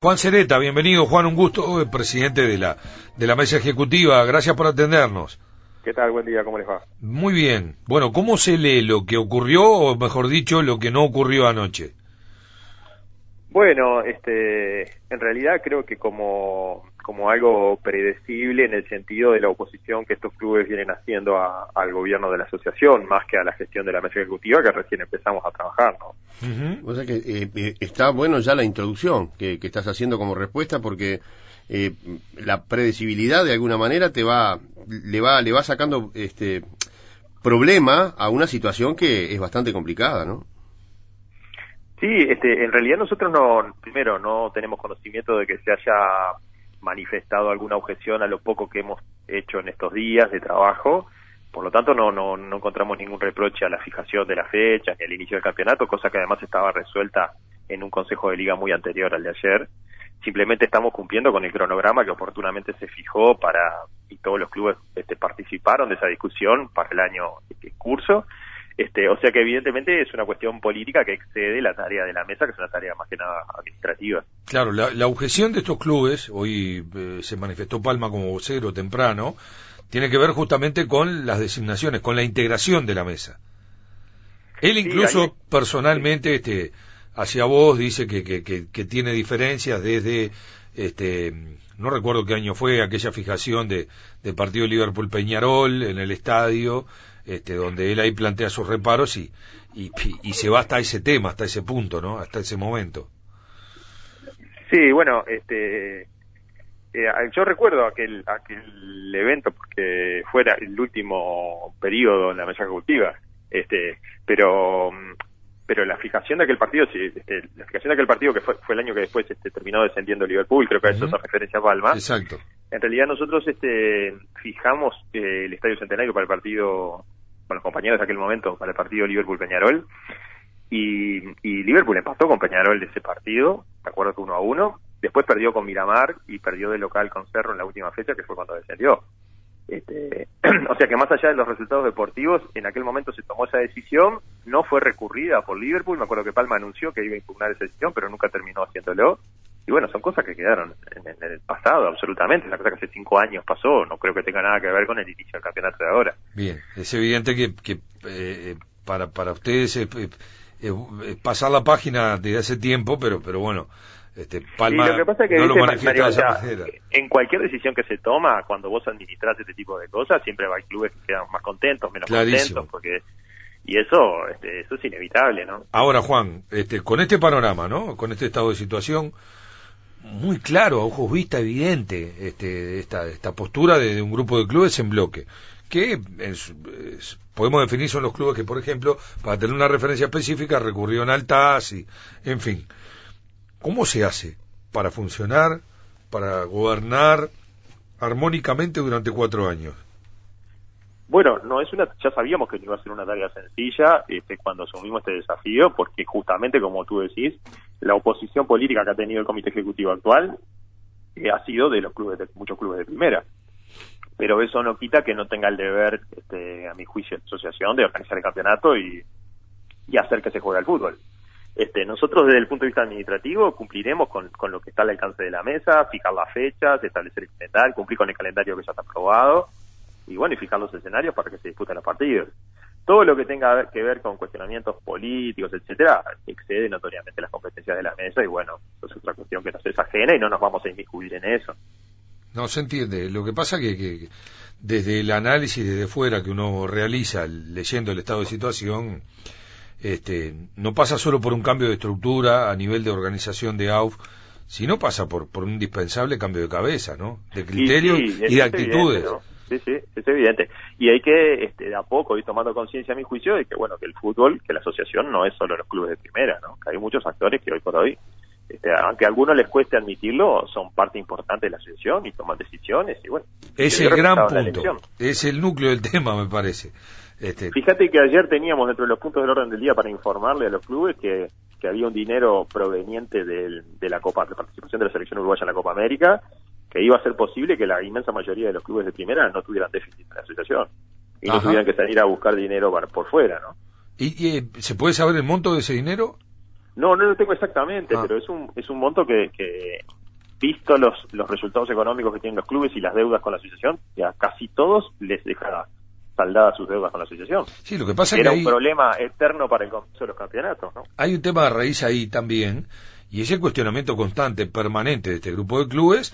Juan Cereta, bienvenido. Juan, un gusto, presidente de la, de la mesa ejecutiva. Gracias por atendernos. ¿Qué tal? Buen día, ¿cómo les va? Muy bien. Bueno, ¿cómo se lee lo que ocurrió, o mejor dicho, lo que no ocurrió anoche? Bueno, este, en realidad creo que como, como algo predecible en el sentido de la oposición que estos clubes vienen haciendo al gobierno de la asociación, más que a la gestión de la mesa ejecutiva que recién empezamos a trabajar, ¿no? O sea que eh, eh, está bueno ya la introducción que, estás haciendo como respuesta porque eh, la predecibilidad de alguna manera te va, le va, le va sacando este problema a una situación que es bastante complicada, ¿no? Sí, este, en realidad nosotros no, primero no tenemos conocimiento de que se haya manifestado alguna objeción a lo poco que hemos hecho en estos días de trabajo. Por lo tanto, no, no, no encontramos ningún reproche a la fijación de la fecha ni al inicio del campeonato, cosa que además estaba resuelta en un consejo de liga muy anterior al de ayer. Simplemente estamos cumpliendo con el cronograma que oportunamente se fijó para, y todos los clubes este, participaron de esa discusión para el año en curso este, o sea que evidentemente es una cuestión política que excede la tarea de la mesa, que es una tarea más que nada administrativa. Claro, la, objeción de estos clubes, hoy eh, se manifestó Palma como vocero temprano, tiene que ver justamente con las designaciones, con la integración de la mesa. Él incluso personalmente, este, hacia vos dice que, que, que, tiene diferencias desde, este, no recuerdo qué año fue aquella fijación de, del partido Liverpool Peñarol en el estadio, este, donde él ahí plantea sus reparos y, y, se va hasta ese tema, hasta ese punto, ¿no? Hasta ese momento. Sí, bueno, este, eh, yo recuerdo aquel, aquel evento porque fuera el último periodo en la mesa ejecutiva, este, pero pero la fijación de aquel partido, este, la fijación de aquel partido que fue, fue el año que después este, terminó descendiendo Liverpool, creo que a eso es referencia a Palma. Exacto. En realidad nosotros este, fijamos eh, el Estadio Centenario para el partido con los compañeros de aquel momento para el partido Liverpool-Peñarol. Y, Liverpool empató con Peñarol de ese partido, de acuerdo que uno a uno. Después perdió con Miramar y perdió de local con Cerro en la última fecha, que fue cuando descendió. Este, o sea que más allá de los resultados deportivos, en aquel momento se tomó esa decisión, no fue recurrida por Liverpool, me acuerdo que Palma anunció que iba a impugnar esa decisión, pero nunca terminó haciéndolo. Y bueno, son cosas que quedaron en, el pasado, absolutamente. La cosa que hace cinco años pasó, no creo que tenga nada que ver con el inicio del campeonato de ahora. Bien, es evidente que, que eh, para, para ustedes es, pasar la página desde hace tiempo, pero, pero bueno, este, Palma lo que pasa es que no lo manifiesta En cualquier decisión que se toma, cuando vos administras este tipo de cosas, siempre hay clubes que quedan más contentos, menos contentos, porque y eso este, eso es inevitable, ¿no? Ahora, Juan, este, con este panorama, ¿no? Con este estado de situación, muy claro, a ojos vista, evidente, este, esta, esta postura de, un grupo de clubes en bloque, que podemos definir son los clubes que, por ejemplo, para tener una referencia específica, recurrieron al TAS y, en fin. ¿Cómo se hace para funcionar, para gobernar armónicamente durante cuatro años? Bueno, no es una, ya sabíamos que iba a ser una tarea sencilla este, cuando asumimos este desafío, porque justamente como tú decís, la oposición política que ha tenido el comité ejecutivo actual eh, ha sido de los clubes, de muchos clubes de primera. Pero eso no quita que no tenga el deber, este, a mi juicio, de asociación de organizar el campeonato y, hacer que se juegue al fútbol. Este, nosotros desde el punto de vista administrativo cumpliremos con, con lo que está al alcance de la mesa, fijar las fechas, establecer el calendario, cumplir con el calendario que ya está aprobado y bueno, y fijar los escenarios para que se disputen los partidos. Todo lo que tenga que ver con cuestionamientos políticos, etcétera, excede notoriamente las competencias de la mesa y bueno, eso es otra cuestión que nos es ajena y no nos vamos a inmiscuir en eso. No se entiende. Lo que pasa que, que desde el análisis desde fuera que uno realiza leyendo el estado de situación, este, no pasa solo por un cambio de estructura a nivel de organización de AUF, sino pasa por, por un indispensable cambio de cabeza, ¿no? De criterios y, de actitudes sí, sí, es evidente. Y hay que, este, de a poco, ir tomando conciencia, a mi juicio, de que, bueno, que el fútbol, que la asociación no es solo los clubes de primera, ¿no? Que hay muchos actores que hoy por hoy, este, aunque a algunos les cueste admitirlo, son parte importante de la asociación y toman decisiones y bueno. Es el gran punto, es el núcleo del tema, me parece. Este... Fíjate que ayer teníamos dentro de los puntos del orden del día para informarle a los clubes que, que había un dinero proveniente del, de la Copa de participación de la selección uruguaya en la Copa América que iba a ser posible que la inmensa mayoría de los clubes de primera no tuvieran déficit en la asociación y no tuvieran que salir a buscar dinero por fuera, ¿no? ¿Y, se puede saber el monto de ese dinero? No, no lo tengo exactamente, ah. pero es un, es un monto que, que visto los, los resultados económicos que tienen los clubes y las deudas con la asociación, ya casi todos les deja saldadas sus deudas con la asociación. Sí, lo que pasa Era es que un problema eterno para el comienzo de los campeonatos, ¿no? Hay un tema de raíz ahí también, y ese cuestionamiento constante, permanente de este grupo de clubes,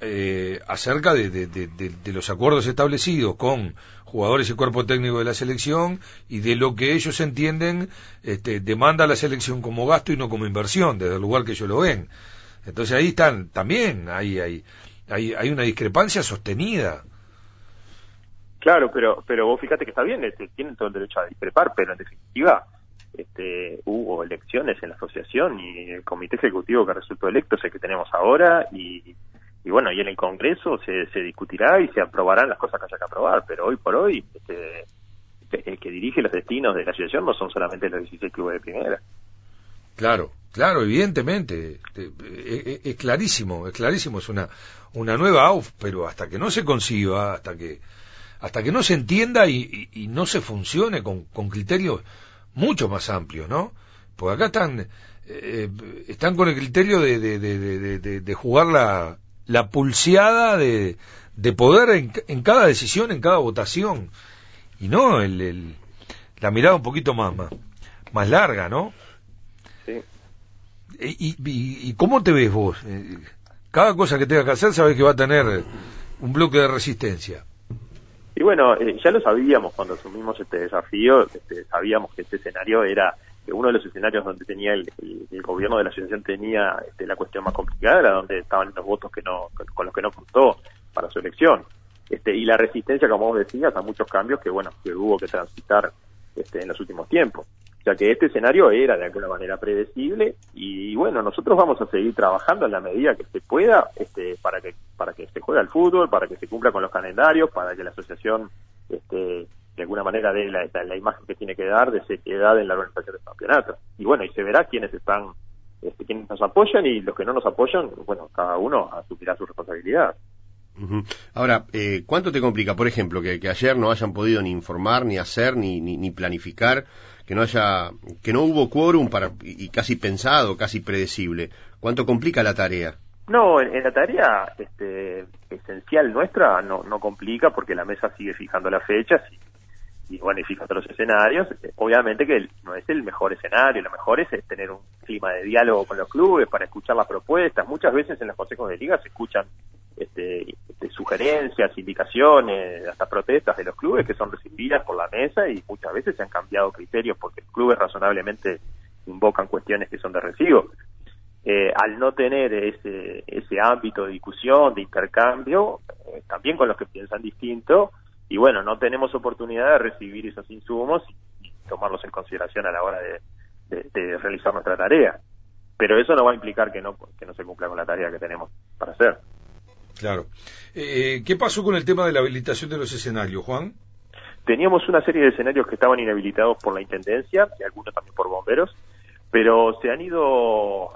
eh, acerca de, de, los acuerdos establecidos con jugadores y cuerpo técnico de la selección y de lo que ellos entienden este, demanda la selección como gasto y no como inversión, desde el lugar que ellos lo ven. Entonces ahí están, también hay, hay, hay, hay una discrepancia sostenida. Claro, pero pero vos fíjate que está bien, este, tienen todo el derecho a discrepar, pero en definitiva este, hubo elecciones en la asociación y el comité ejecutivo que resultó electo es el que tenemos ahora y, y bueno, y en el Congreso se, se discutirá y se aprobarán las cosas que haya que aprobar, pero hoy por hoy este, el que dirige los destinos de la asociación no son solamente los 16 clubes de primera. Claro, claro, evidentemente, es, es clarísimo, es clarísimo, es una, una nueva AUF, pero hasta que no se conciba, hasta que hasta que no se entienda y, y, no se funcione con, con, criterios mucho más amplios, ¿no? Porque acá están, eh, están con el criterio de, de, de jugar la, la pulseada de, de poder en, en, cada decisión, en cada votación, y no el, el, la mirada un poquito más, más, más larga, ¿no? Sí. ¿Y, y, y cómo te ves vos? Eh, cada cosa que tengas que hacer sabes que va a tener un bloque de resistencia. Y bueno, eh, ya lo sabíamos cuando asumimos este desafío, este, sabíamos que este escenario era uno de los escenarios donde tenía el, gobierno de la asociación tenía este, la cuestión más complicada, era donde estaban los votos que no con los que no contó para su elección. Este, y la resistencia, como vos decías, a muchos cambios que bueno que hubo que transitar este, en los últimos tiempos. O sea que este escenario era de alguna manera predecible y bueno, nosotros vamos a seguir trabajando en la medida que se pueda este, para que para que se juegue al fútbol, para que se cumpla con los calendarios, para que la asociación este, de alguna manera dé la, la, imagen que tiene que dar de seriedad en la organización del campeonato. Y bueno, y se verá quiénes están, este, quiénes nos apoyan y los que no nos apoyan, bueno, cada uno asumirá su responsabilidad. Ahora, eh, ¿cuánto te complica, por ejemplo, que, que, ayer no hayan podido ni informar, ni hacer, ni, ni, ni planificar, que no haya, que no hubo quórum para, y casi pensado, casi predecible? ¿Cuánto complica la tarea? No, en, la tarea este, esencial nuestra no, no complica porque la mesa sigue fijando las fechas y, bueno, y fijando los escenarios. Obviamente que no es el mejor escenario, lo mejor es tener un clima de diálogo con los clubes para escuchar las propuestas. Muchas veces en los consejos de liga se escuchan este, este, sugerencias, indicaciones, hasta protestas de los clubes que son recibidas por la mesa y muchas veces se han cambiado criterios porque los clubes razonablemente invocan cuestiones que son de recibo. Eh, al no tener ese, ese ámbito de discusión, de intercambio, eh, también con los que piensan distinto, y bueno, no tenemos oportunidad de recibir esos insumos y, tomarlos en consideración a la hora de, de, realizar nuestra tarea. Pero eso no va a implicar que no, que no se cumpla con la tarea que tenemos para hacer. Claro. Eh, ¿Qué pasó con el tema de la habilitación de los escenarios, Juan? Teníamos una serie de escenarios que estaban inhabilitados por la Intendencia y algunos también por bomberos, pero se han ido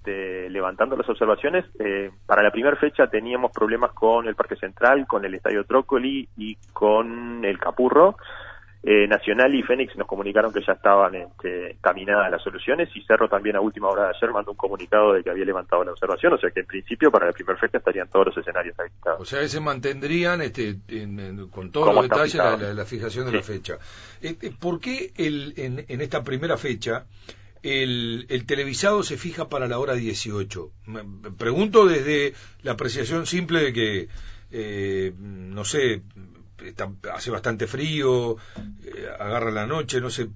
este, levantando las observaciones. Eh, para la primera fecha teníamos problemas con el Parque Central, con el Estadio Trócoli y con el Capurro. Eh, Nacional y Fénix nos comunicaron que ya estaban este, caminadas las soluciones y Cerro también a última hora de ayer mandó un comunicado de que había levantado la observación, o sea que en principio para la primera fecha estarían todos los escenarios habilitados. O sea que se mantendrían este, con todos los detalles la, fijación de la fecha. Este, ¿Por qué el, en, en, esta primera fecha el, el, televisado se fija para la hora 18? Me pregunto desde la apreciación simple de que, eh, no sé, hace bastante frío, eh, agarra la noche, no sé.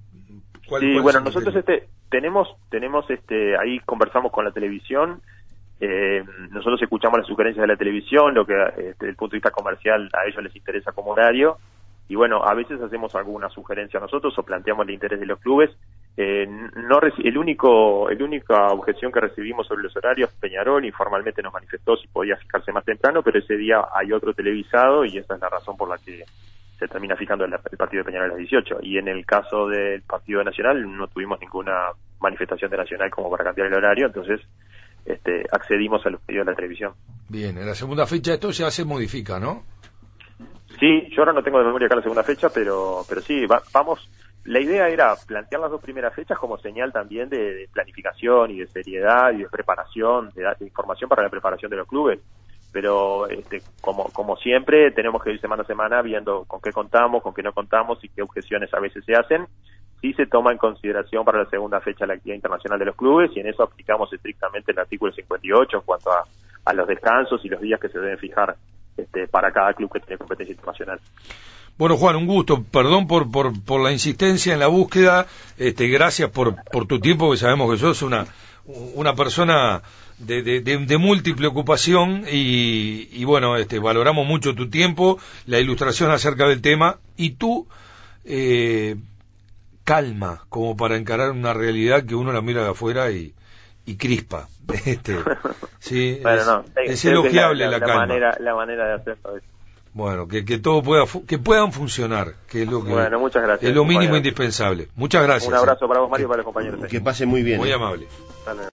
¿cuál, sí, bueno, nosotros este, tenemos, tenemos este, ahí conversamos con la televisión, eh, nosotros escuchamos las sugerencias de la televisión, lo que este, desde el punto de vista comercial a ellos les interesa como horario, y bueno, a veces hacemos alguna sugerencia nosotros o planteamos el interés de los clubes, eh, no el único, el única objeción que recibimos sobre los horarios, Peñarol informalmente nos manifestó si podía fijarse más temprano, pero ese día hay otro televisado y esa es la razón por la que se termina fijando el, partido de Peñarol a las 18. Y en el caso del partido Nacional no tuvimos ninguna manifestación de Nacional como para cambiar el horario, entonces este, accedimos a los pedidos de la televisión. Bien, en la segunda fecha esto ya se modifica, ¿no? Sí, yo ahora no tengo de memoria acá la segunda fecha, pero, pero sí, vamos la idea era plantear las dos primeras fechas como señal también de, planificación y de seriedad y de preparación, de, información para la preparación de los clubes. Pero este, como, como siempre, tenemos que ir semana a semana viendo con qué contamos, con qué no contamos y qué objeciones a veces se hacen. Sí se toma en consideración para la segunda fecha la actividad internacional de los clubes y en eso aplicamos estrictamente el artículo 58 en cuanto a, a los descansos y los días que se deben fijar este, para cada club que tiene competencia internacional. Bueno, Juan, un gusto. Perdón por, por, por la insistencia en la búsqueda. Este, gracias por, por tu tiempo, que sabemos que sos una, una persona de, de, de, múltiple ocupación y, y, bueno, este, valoramos mucho tu tiempo, la ilustración acerca del tema y tú, eh, calma, como para encarar una realidad que uno la mira de afuera y, y crispa. Este, sí, es, elogiable la, calma. Manera, la manera de hacerlo. Bueno, que, que todo pueda que puedan funcionar, que es lo que bueno, muchas gracias, es lo mínimo indispensable. Muchas gracias. Un abrazo para vos, Mario, y para los compañeros. Que pase muy bien. Muy amable.